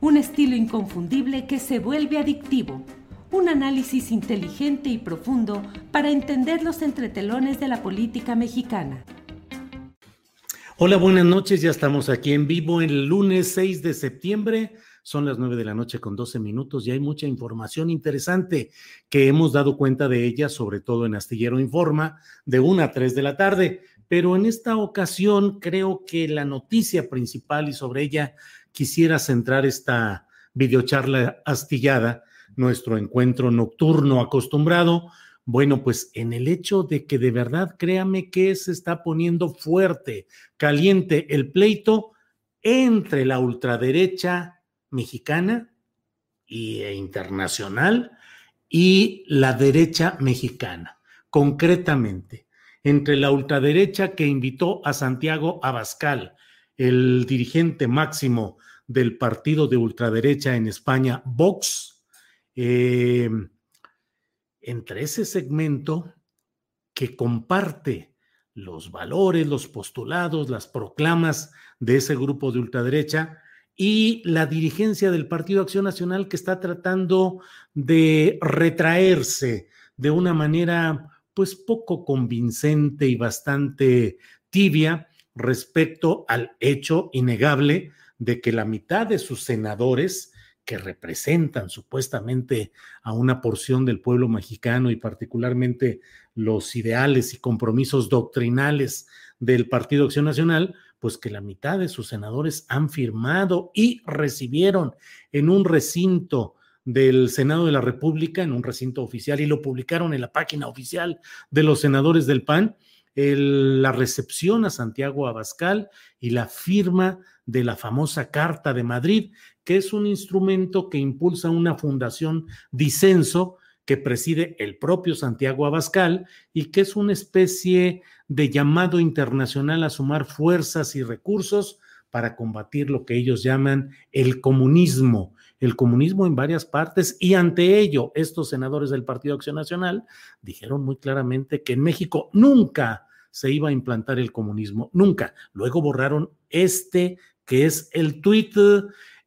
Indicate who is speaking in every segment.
Speaker 1: un estilo inconfundible que se vuelve adictivo. Un análisis inteligente y profundo para entender los entretelones de la política mexicana.
Speaker 2: Hola, buenas noches. Ya estamos aquí en vivo el lunes 6 de septiembre. Son las 9 de la noche con 12 minutos y hay mucha información interesante que hemos dado cuenta de ella, sobre todo en Astillero Informa, de 1 a 3 de la tarde. Pero en esta ocasión creo que la noticia principal y sobre ella quisiera centrar esta videocharla astillada, nuestro encuentro nocturno acostumbrado, bueno, pues en el hecho de que de verdad, créame que se está poniendo fuerte, caliente el pleito entre la ultraderecha mexicana e internacional y la derecha mexicana, concretamente entre la ultraderecha que invitó a Santiago Abascal, el dirigente máximo del partido de ultraderecha en España, Vox, eh, entre ese segmento que comparte los valores, los postulados, las proclamas de ese grupo de ultraderecha y la dirigencia del Partido Acción Nacional que está tratando de retraerse de una manera pues poco convincente y bastante tibia respecto al hecho innegable de que la mitad de sus senadores que representan supuestamente a una porción del pueblo mexicano y particularmente los ideales y compromisos doctrinales del Partido Acción Nacional, pues que la mitad de sus senadores han firmado y recibieron en un recinto del Senado de la República en un recinto oficial y lo publicaron en la página oficial de los senadores del PAN, la recepción a Santiago Abascal y la firma de la famosa Carta de Madrid, que es un instrumento que impulsa una fundación disenso que preside el propio Santiago Abascal y que es una especie de llamado internacional a sumar fuerzas y recursos para combatir lo que ellos llaman el comunismo, el comunismo en varias partes. Y ante ello estos senadores del Partido Acción Nacional dijeron muy claramente que en México nunca se iba a implantar el comunismo, nunca. Luego borraron este que es el tuit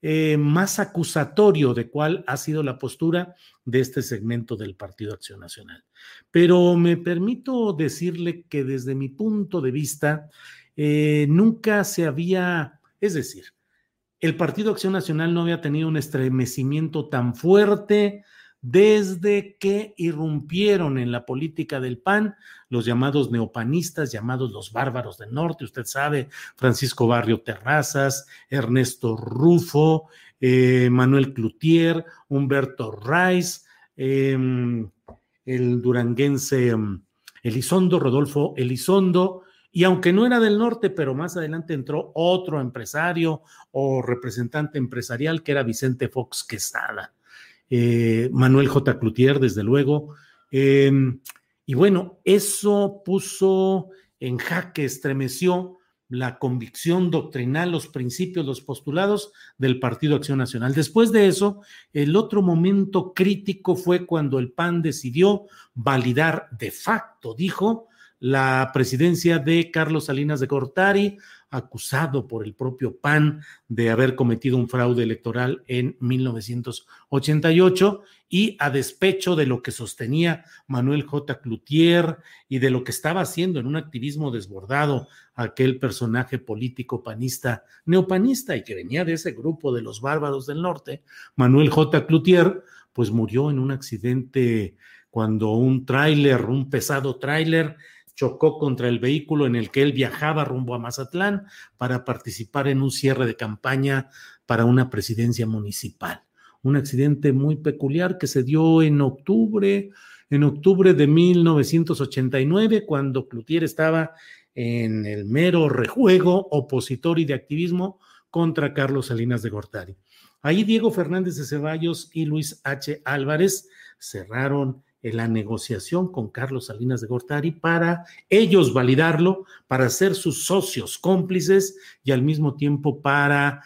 Speaker 2: eh, más acusatorio de cuál ha sido la postura de este segmento del Partido Acción Nacional. Pero me permito decirle que desde mi punto de vista, eh, nunca se había, es decir, el Partido Acción Nacional no había tenido un estremecimiento tan fuerte desde que irrumpieron en la política del PAN los llamados neopanistas, llamados los bárbaros del norte, usted sabe, Francisco Barrio Terrazas, Ernesto Rufo, eh, Manuel Cloutier, Humberto Rice, em, el duranguense em, Elizondo, Rodolfo Elizondo, y aunque no era del norte, pero más adelante entró otro empresario o representante empresarial que era Vicente Fox Quesada, eh, Manuel J. Cloutier, desde luego. Em, y bueno, eso puso en jaque, estremeció la convicción doctrinal, los principios, los postulados del Partido Acción Nacional. Después de eso, el otro momento crítico fue cuando el PAN decidió validar de facto, dijo, la presidencia de Carlos Salinas de Gortari, acusado por el propio PAN de haber cometido un fraude electoral en 1988 y a despecho de lo que sostenía Manuel J. Cloutier y de lo que estaba haciendo en un activismo desbordado aquel personaje político panista, neopanista y que venía de ese grupo de los bárbaros del norte, Manuel J. Cloutier, pues murió en un accidente cuando un tráiler, un pesado tráiler, chocó contra el vehículo en el que él viajaba rumbo a Mazatlán para participar en un cierre de campaña para una presidencia municipal. Un accidente muy peculiar que se dio en octubre, en octubre de 1989, cuando Cloutier estaba en el mero rejuego opositor y de activismo contra Carlos Salinas de Gortari. Ahí Diego Fernández de Ceballos y Luis H. Álvarez cerraron la negociación con Carlos Salinas de Gortari para ellos validarlo, para ser sus socios cómplices y al mismo tiempo para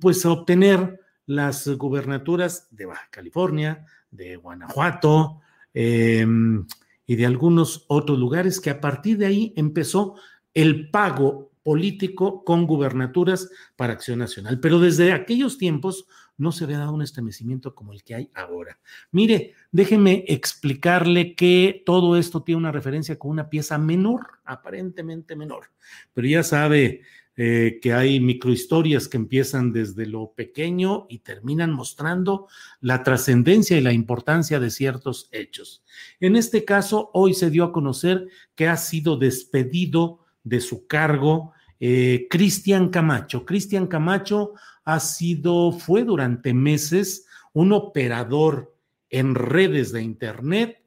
Speaker 2: pues obtener las gubernaturas de Baja California, de Guanajuato em, y de algunos otros lugares que a partir de ahí empezó el pago político con gubernaturas para Acción Nacional. Pero desde aquellos tiempos no se había dado un estremecimiento como el que hay ahora. Mire, déjeme explicarle que todo esto tiene una referencia con una pieza menor, aparentemente menor, pero ya sabe eh, que hay microhistorias que empiezan desde lo pequeño y terminan mostrando la trascendencia y la importancia de ciertos hechos. En este caso, hoy se dio a conocer que ha sido despedido de su cargo eh, Cristian Camacho. Cristian Camacho ha sido, fue durante meses un operador en redes de Internet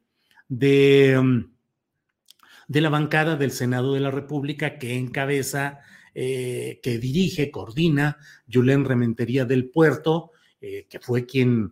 Speaker 2: de, de la bancada del Senado de la República que encabeza, eh, que dirige, coordina Julen Rementería del Puerto, eh, que fue quien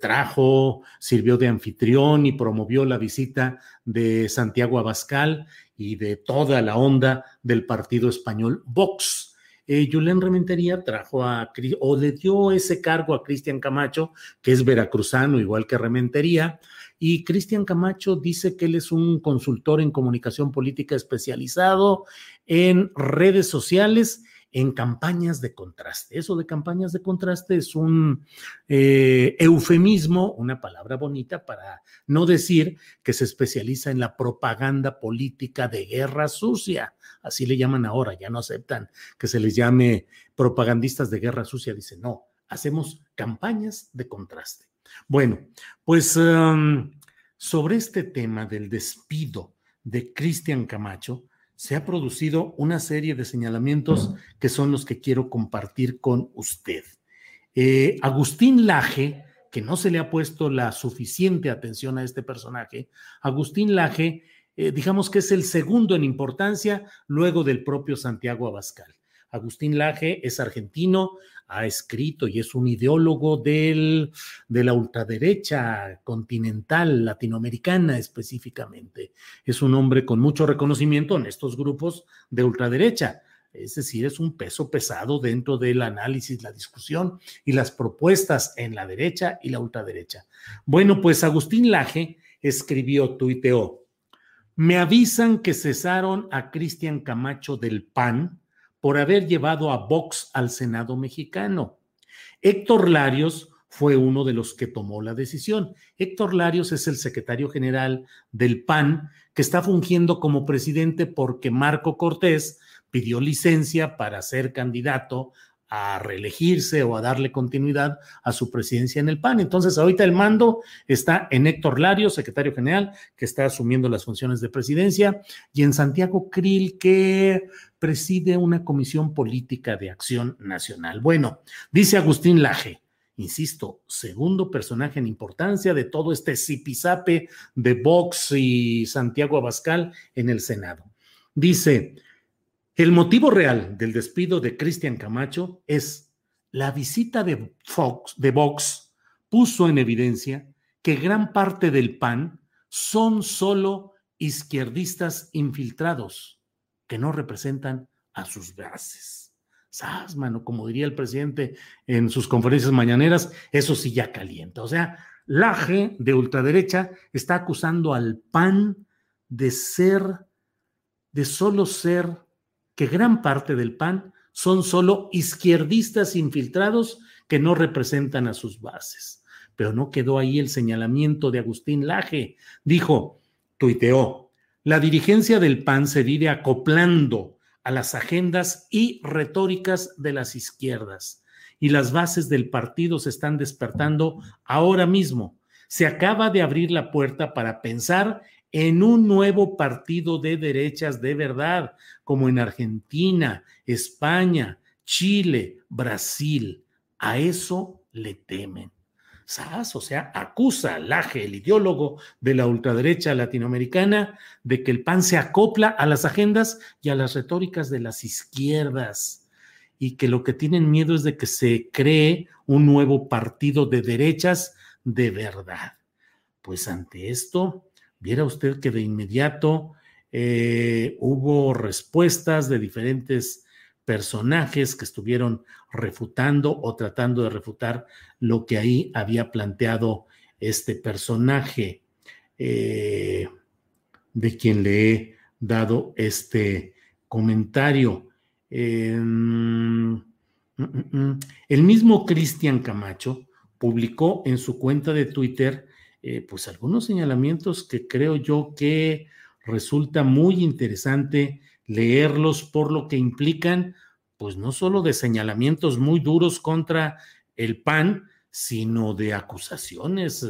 Speaker 2: trajo, sirvió de anfitrión y promovió la visita de Santiago Abascal y de toda la onda del partido español Vox. Eh, Rementería trajo a, o le dio ese cargo a Cristian Camacho, que es veracruzano, igual que Rementería, y Cristian Camacho dice que él es un consultor en comunicación política especializado en redes sociales en campañas de contraste. Eso de campañas de contraste es un eh, eufemismo, una palabra bonita para no decir que se especializa en la propaganda política de guerra sucia. Así le llaman ahora, ya no aceptan que se les llame propagandistas de guerra sucia. Dicen, no, hacemos campañas de contraste. Bueno, pues um, sobre este tema del despido de Cristian Camacho, se ha producido una serie de señalamientos que son los que quiero compartir con usted. Eh, Agustín Laje, que no se le ha puesto la suficiente atención a este personaje, Agustín Laje, eh, digamos que es el segundo en importancia luego del propio Santiago Abascal. Agustín Laje es argentino, ha escrito y es un ideólogo del, de la ultraderecha continental latinoamericana específicamente. Es un hombre con mucho reconocimiento en estos grupos de ultraderecha. Es decir, es un peso pesado dentro del análisis, la discusión y las propuestas en la derecha y la ultraderecha. Bueno, pues Agustín Laje escribió, tuiteó, me avisan que cesaron a Cristian Camacho del PAN por haber llevado a Vox al Senado mexicano. Héctor Larios fue uno de los que tomó la decisión. Héctor Larios es el secretario general del PAN que está fungiendo como presidente porque Marco Cortés pidió licencia para ser candidato a reelegirse o a darle continuidad a su presidencia en el PAN. Entonces, ahorita el mando está en Héctor Lario, secretario general, que está asumiendo las funciones de presidencia, y en Santiago Krill, que preside una comisión política de acción nacional. Bueno, dice Agustín Laje, insisto, segundo personaje en importancia de todo este zipizape de Vox y Santiago Abascal en el Senado. Dice, el motivo real del despido de Cristian Camacho es la visita de Fox, de Vox, puso en evidencia que gran parte del PAN son solo izquierdistas infiltrados que no representan a sus bases. ¿Sabes, mano? Como diría el presidente en sus conferencias mañaneras, eso sí ya calienta. O sea, la G de ultraderecha está acusando al PAN de ser de solo ser que gran parte del PAN son solo izquierdistas infiltrados que no representan a sus bases. Pero no quedó ahí el señalamiento de Agustín Laje. Dijo, tuiteó, la dirigencia del PAN se vive acoplando a las agendas y retóricas de las izquierdas. Y las bases del partido se están despertando ahora mismo. Se acaba de abrir la puerta para pensar en un nuevo partido de derechas de verdad, como en Argentina, España, Chile, Brasil. A eso le temen. SAS, o sea, acusa al Laje, el ideólogo de la ultraderecha latinoamericana, de que el PAN se acopla a las agendas y a las retóricas de las izquierdas y que lo que tienen miedo es de que se cree un nuevo partido de derechas de verdad. Pues ante esto, viera usted que de inmediato eh, hubo respuestas de diferentes personajes que estuvieron refutando o tratando de refutar lo que ahí había planteado este personaje eh, de quien le he dado este comentario. Em, mm, mm, mm, el mismo Cristian Camacho publicó en su cuenta de Twitter eh, pues algunos señalamientos que creo yo que resulta muy interesante leerlos por lo que implican, pues no solo de señalamientos muy duros contra el PAN, sino de acusaciones.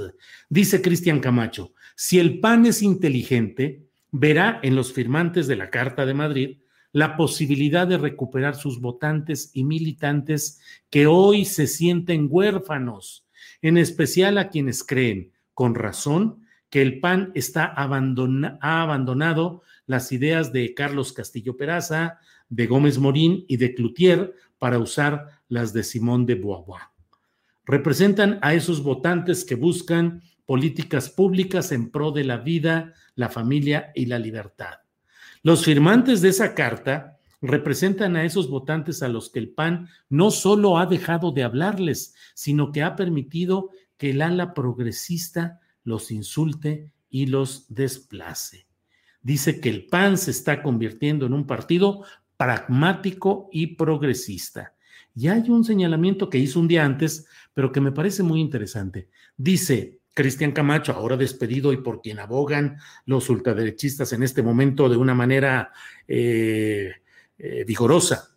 Speaker 2: Dice Cristian Camacho, si el PAN es inteligente, verá en los firmantes de la Carta de Madrid la posibilidad de recuperar sus votantes y militantes que hoy se sienten huérfanos, en especial a quienes creen con razón que el PAN está ha abandonado las ideas de Carlos Castillo Peraza, de Gómez Morín y de Cloutier para usar las de Simón de Beauvoir. Representan a esos votantes que buscan políticas públicas en pro de la vida, la familia y la libertad. Los firmantes de esa carta representan a esos votantes a los que el PAN no solo ha dejado de hablarles, sino que ha permitido que el ala progresista los insulte y los desplace. Dice que el PAN se está convirtiendo en un partido pragmático y progresista. Y hay un señalamiento que hizo un día antes, pero que me parece muy interesante. Dice Cristian Camacho, ahora despedido y por quien abogan los ultraderechistas en este momento de una manera eh, eh, vigorosa.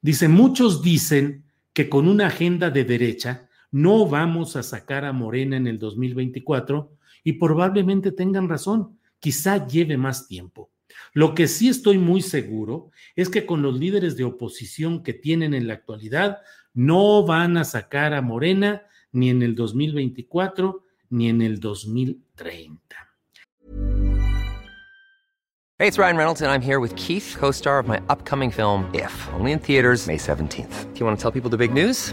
Speaker 2: Dice, muchos dicen que con una agenda de derecha no vamos a sacar a Morena en el 2024 y probablemente tengan razón, quizá lleve más tiempo. Lo que sí estoy muy seguro es que con los líderes de oposición que tienen en la actualidad, no van a sacar a Morena ni en el 2024 ni en el 2030.
Speaker 3: Hey, it's Ryan Reynolds and I'm here with Keith, co-star of my upcoming film If, only in theaters May 17th. Do you want to tell people the big news?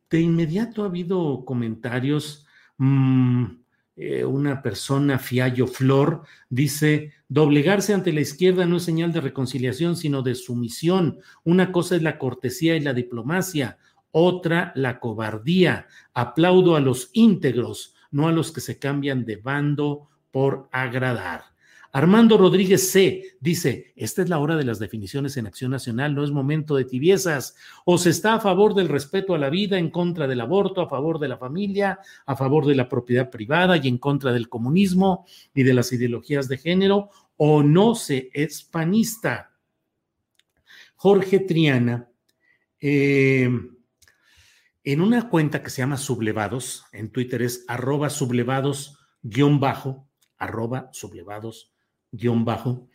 Speaker 2: de inmediato ha habido comentarios. Mmm, eh, una persona, Fiallo Flor, dice, doblegarse ante la izquierda no es señal de reconciliación, sino de sumisión. Una cosa es la cortesía y la diplomacia, otra la cobardía. Aplaudo a los íntegros, no a los que se cambian de bando por agradar. Armando Rodríguez C. dice, esta es la hora de las definiciones en Acción Nacional, no es momento de tibiezas. O se está a favor del respeto a la vida, en contra del aborto, a favor de la familia, a favor de la propiedad privada y en contra del comunismo y de las ideologías de género, o no se es panista. Jorge Triana Eh, en una cuenta que se llama Sublevados, en Twitter es arroba sublevados guion bajo, arroba sublevados guion bajo,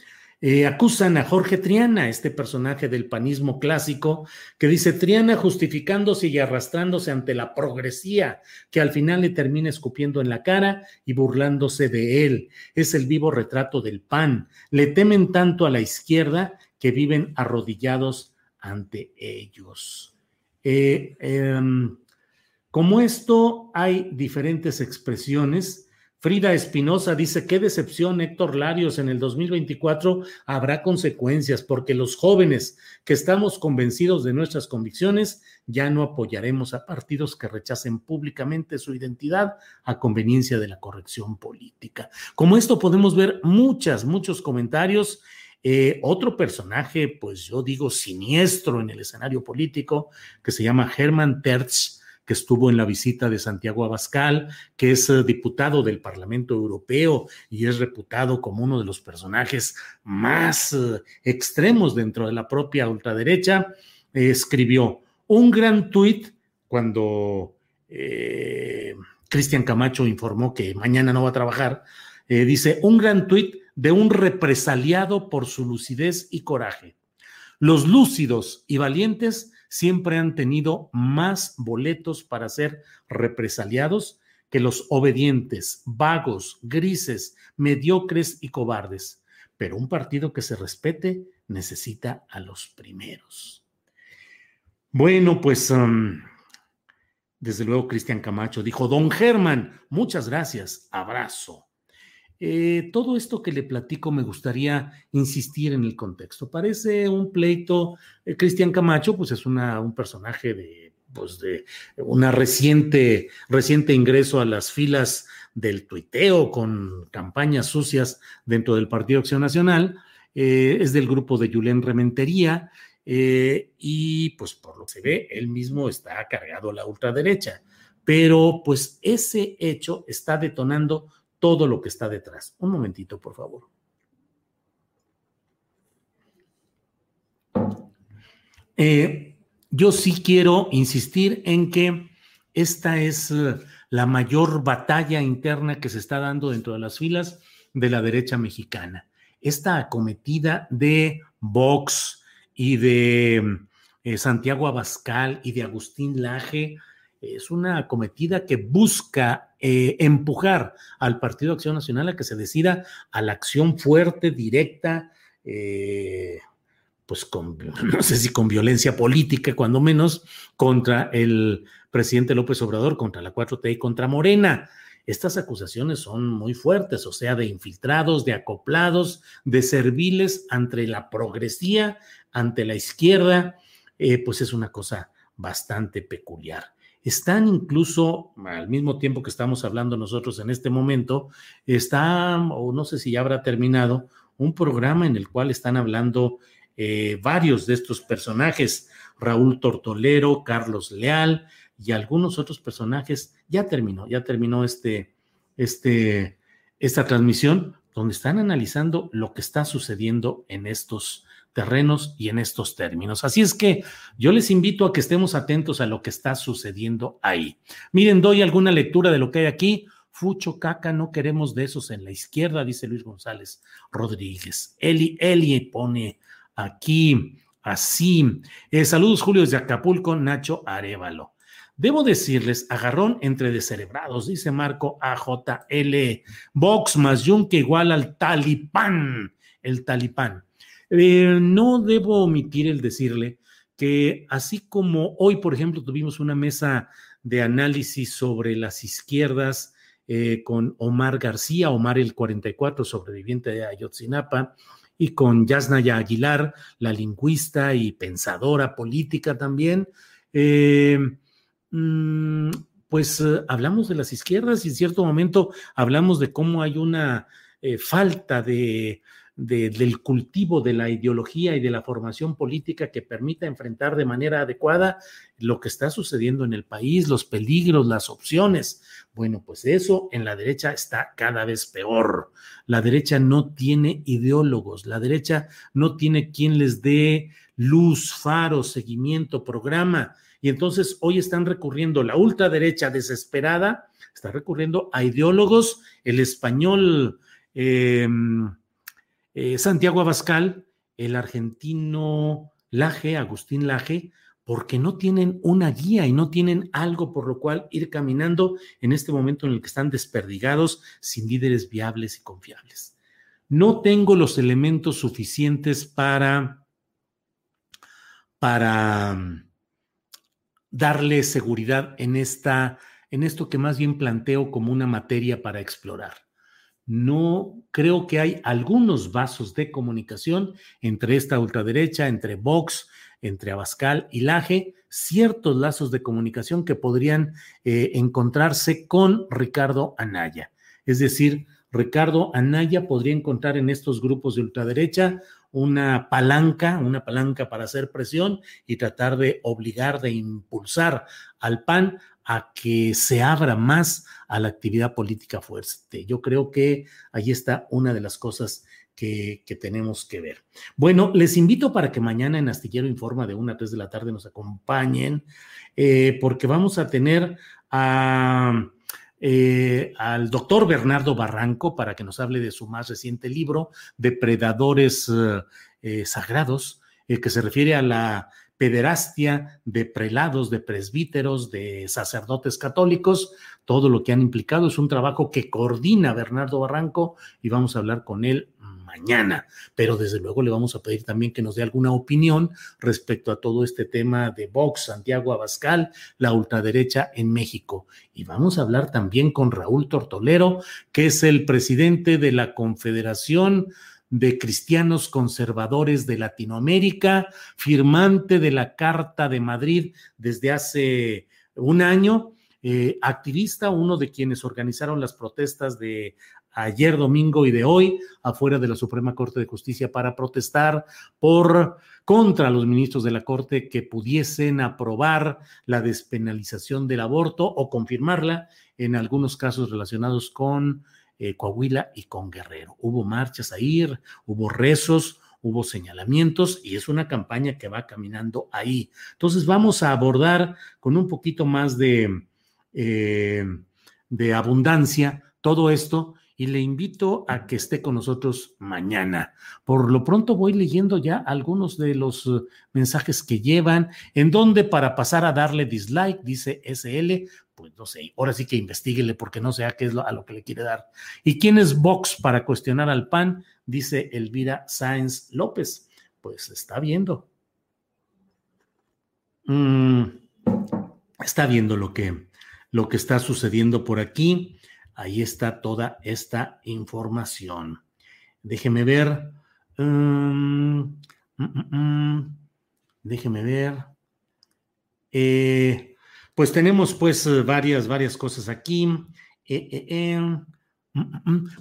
Speaker 2: eh, acusan a Jorge Triana, este personaje del panismo clásico, que dice Triana justificándose y arrastrándose ante la progresía, que al final le termina escupiendo en la cara y burlándose de él. Es el vivo retrato del pan. Le temen tanto a la izquierda que viven arrodillados ante ellos. Eh, em, como esto, hay diferentes expresiones Frida Espinosa dice, qué decepción, Héctor Larios, en el 2024 habrá consecuencias porque los jóvenes que estamos convencidos de nuestras convicciones ya no apoyaremos a partidos que rechacen públicamente su identidad a conveniencia de la corrección política. Como esto podemos ver muchas, muchos comentarios. Eh, otro personaje, pues yo digo siniestro en el escenario político, que se llama Hermann Terz, que estuvo en la visita de Santiago Abascal, que es eh, diputado del Parlamento Europeo y es reputado como uno de los personajes más eh, extremos dentro de la propia ultraderecha, escribió un gran tuit cuando eh, Cristian Camacho informó que mañana no va a trabajar. dice, un gran tuit de un represaliado por su lucidez y coraje. Los lúcidos y valientes siempre han tenido más boletos para ser represaliados que los obedientes, vagos, grises, mediocres y cobardes. Pero un partido que se respete necesita a los primeros. Bueno, pues um, desde luego Cristian Camacho dijo, don Germán, muchas gracias, abrazo. Eh, todo esto que le platico me gustaría insistir en el contexto. Parece un pleito. Eh, Cristian Camacho, pues es una, un personaje de, pues una reciente, reciente ingreso a las filas del tuiteo con campañas sucias dentro del Partido Acción Nacional. Eh, es del grupo de Julen Rementería. y pues por lo que se ve, él mismo está cargado a la ultraderecha. Pero pues ese hecho está detonando todo lo que está detrás. Un momentito, por favor. Eh, yo sí quiero insistir en que esta es eh, la mayor batalla interna que se está dando dentro de las filas de la derecha mexicana. Esta acometida de Vox y de eh, Santiago Abascal y de Agustín Laje es una acometida que busca eh, empujar al Partido Acción Nacional a que se decida a la acción fuerte, directa, eh, pues con, no sé si con violencia política, cuando menos, contra el presidente López Obrador, contra la 4T y contra Morena. Estas acusaciones son muy fuertes, o sea, de infiltrados, de acoplados, de serviles ante la progresía, ante la izquierda, eh, pues es una cosa bastante peculiar están incluso, al mismo tiempo que estamos hablando nosotros en este momento, está, o no sé si ya habrá terminado, un programa en el cual están hablando eh, varios de estos personajes, Raúl Tortolero, Carlos Leal y algunos otros personajes. Ya terminó, ya terminó este, este, esta transmisión donde están analizando lo que está sucediendo en estos terrenos y en estos términos. Así es que yo les invito a que estemos atentos a lo que está sucediendo ahí. Miren, doy alguna lectura de lo que hay aquí. Fucho caca, no queremos de esos en la izquierda, dice Luis González Rodríguez. Eli, Eli pone aquí así. Eh, saludos, Julio, desde Acapulco, Nacho Arevalo. Debo decirles, agarrón entre descerebrados, dice Marco AJL. Vox más Yunque igual al talipán. El talipán. Eh, no debo omitir el decirle que así como hoy, por ejemplo, tuvimos una mesa de análisis sobre las izquierdas eh, con Omar García, Omar el 44, sobreviviente de Ayotzinapa, y con Yasnaya Aguilar, la lingüista y pensadora política también, eh, mm, pues hablamos de las izquierdas y en cierto momento hablamos de cómo hay una falta de del cultivo de la ideología y de la formación política que permita enfrentar de manera adecuada lo que está sucediendo en el país, los peligros, las opciones. Bueno, pues eso en la derecha está cada vez peor. La derecha no tiene ideólogos, la derecha no tiene quien les dé luz, faro, seguimiento, programa. Y entonces hoy están recurriendo la ultraderecha desesperada, está recurriendo a ideólogos, el español em, eh, Santiago Abascal, el argentino Laje, Agustín Laje, porque no tienen una guía y no tienen algo por lo cual ir caminando en este momento en el que están desperdigados sin líderes viables y confiables. No tengo los elementos suficientes para, para mm, darle seguridad en, esta, en esto que más bien planteo como una materia para explorar. No creo que hay algunos vasos de comunicación entre esta ultraderecha, entre Vox, entre Abascal y Laje, ciertos lazos de comunicación que podrían eh, encontrarse con Ricardo Anaya. Es decir, Ricardo Anaya podría encontrar en estos grupos de ultraderecha una palanca, una palanca para hacer presión y tratar de obligar, de impulsar al PAN a que se abra más a la actividad política fuerte. Yo creo que ahí está una de las cosas que, tenemos que ver. Bueno, les invito para que mañana en Astillero Informa de 1 a 3 de la tarde nos acompañen, eh, porque vamos a tener eh, al doctor Bernardo Barranco para que nos hable de su más reciente libro, Depredadores eh, Sagrados, que se refiere a la pederastia de prelados, de presbíteros, de sacerdotes católicos, todo lo que han implicado. Es un trabajo que coordina Bernardo Barranco y vamos a hablar con él mañana, pero desde luego le vamos a pedir también que nos dé alguna opinión respecto a todo este tema de Vox, Santiago Abascal, la ultraderecha en México. Y vamos a hablar también con Raúl Tortolero, que es el presidente de la Confederación de Cristianos Conservadores de Latinoamérica, firmante de la Carta de Madrid desde hace un año. Eh, activista, uno de quienes organizaron las protestas de ayer domingo y de hoy afuera de la Suprema Corte de Justicia para protestar por contra los ministros de la Corte que pudiesen aprobar la despenalización del aborto o confirmarla en algunos casos relacionados con eh, Coahuila y con Guerrero. Hubo marchas ahí, hubo rezos, hubo señalamientos y es una campaña que va caminando ahí. Entonces vamos a abordar con un poquito más de, eh, de abundancia todo esto y le invito a que esté con nosotros mañana. Por lo pronto voy leyendo ya algunos de los eh, mensajes que llevan, en donde para pasar a darle dislike, dice SL, pues no sé, ahora sí que investiguele porque no sé a qué es lo, a lo que le quiere dar. ¿Y quién es Vox para cuestionar al PAN? Dice Elvira Sáenz López. Pues está viendo. Mm, está viendo lo que, lo que está sucediendo por aquí. Ahí está toda esta información. Déjeme ver. Mm, mm, mm, déjeme ver. Eh, pues tenemos pues varias, varias cosas aquí. Eh, eh,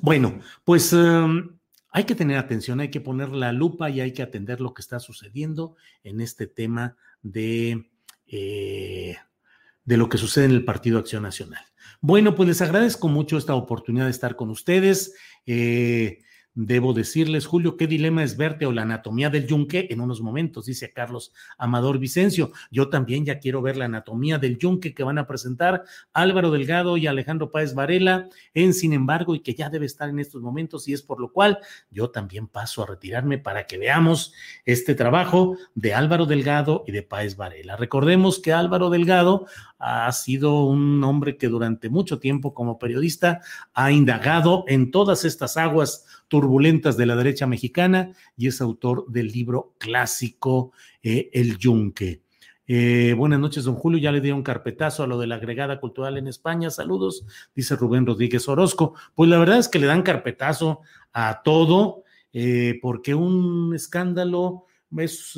Speaker 2: bueno, pues hay que tener atención, hay que poner la lupa y hay que atender lo que está sucediendo en este tema de, de lo que sucede en el Partido Acción Nacional. Bueno, pues les agradezco mucho esta oportunidad de estar con ustedes. Eh, Debo decirles, Julio, qué dilema es verte o la anatomía del yunque en unos momentos, dice Carlos Amador Vicencio. Yo también ya quiero ver la anatomía del yunque que van a presentar Álvaro Delgado y Alejandro Páez Varela en Sin embargo y que ya debe estar en estos momentos y es por lo cual yo también paso a retirarme para que veamos este trabajo de Álvaro Delgado y de Páez Varela. Recordemos que Álvaro Delgado ha sido un hombre que durante mucho tiempo como periodista ha indagado en todas estas aguas turbulentas de la derecha mexicana y es autor del libro clásico eh, El Yunque. Eh, buenas noches, don Julio. Ya le di un carpetazo a lo de la agregada cultural en España. Saludos, dice Rubén Rodríguez Orozco. Pues la verdad es que le dan carpetazo a todo, eh, porque un escándalo es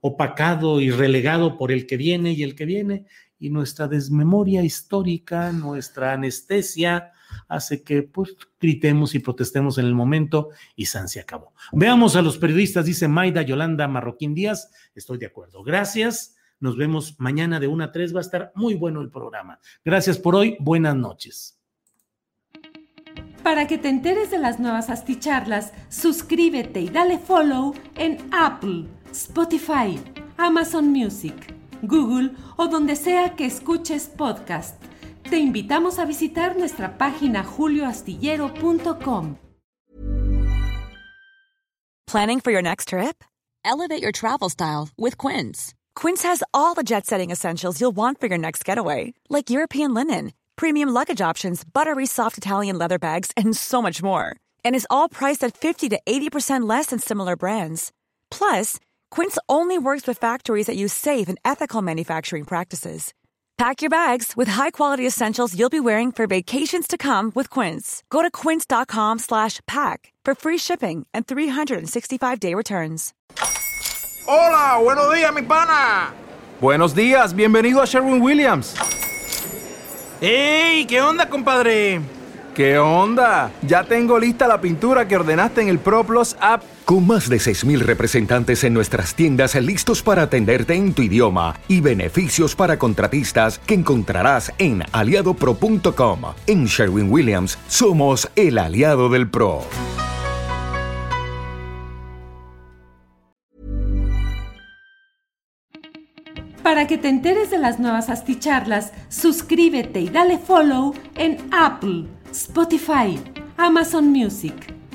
Speaker 2: opacado y relegado por el que viene y el que viene, y nuestra desmemoria histórica, nuestra anestesia, hace que pues gritemos y protestemos en el momento y San se acabó. Veamos a los periodistas, dice Maida Yolanda Marroquín Díaz, estoy de acuerdo. Gracias, nos vemos mañana de 1 a 3, va a estar muy bueno el programa. Gracias por hoy, buenas noches.
Speaker 1: Para que te enteres de las nuevas asticharlas, suscríbete y dale follow en Apple Spotify, Amazon Music, Google o donde sea que escuches podcast. Te invitamos a visitar nuestra página julioastillero.com.
Speaker 4: Planning for your next trip? Elevate your travel style with Quince. Quince has all the jet setting essentials you'll want for your next getaway, like European linen, premium luggage options, buttery soft Italian leather bags, and so much more. And is all priced at 50 to 80% less than similar brands. Plus, Quince only works with factories that use safe and ethical manufacturing practices. Pack your bags with high-quality essentials you'll be wearing for vacations to come with Quince. Go to quince.com/pack for free shipping and 365-day returns.
Speaker 5: Hola, buenos días, mi pana.
Speaker 6: Buenos días, bienvenido a Sherwin Williams.
Speaker 5: ¡Ey! ¿Qué onda, compadre?
Speaker 6: ¿Qué onda? Ya tengo lista la pintura que ordenaste en el ProPlus app.
Speaker 7: Con más de 6.000 representantes en nuestras tiendas listos para atenderte en tu idioma y beneficios para contratistas que encontrarás en aliadopro.com. En Sherwin Williams somos el aliado del PRO.
Speaker 1: Para que te enteres de las nuevas asticharlas, suscríbete y dale follow en Apple, Spotify, Amazon Music,